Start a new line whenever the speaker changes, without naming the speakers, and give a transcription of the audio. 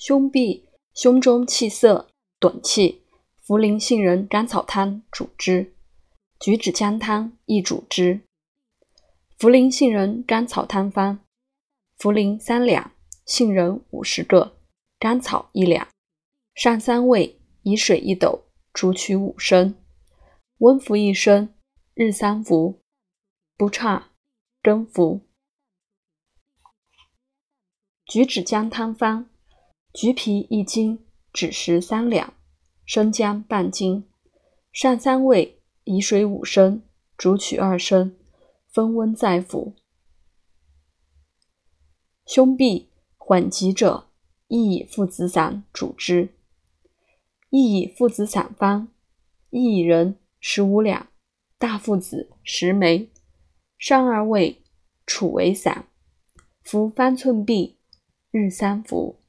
胸痹，胸中气涩，短气。茯苓杏仁甘草汤主之。橘子姜汤亦主之。茯苓杏仁甘草汤方：茯苓三两，杏仁五十个，甘草一两。上三味，以水一斗，煮取五升，温服一升，日三服。不差，更服。橘子姜汤方：橘皮一斤，枳实三两，生姜半斤。上三味。以水五升，煮取二升，分温再服。胸痹缓急者，亦以附子散主之。亦以附子散方：薏仁十五两，大附子十枚，上二味，杵为散，服方寸匕，日三服。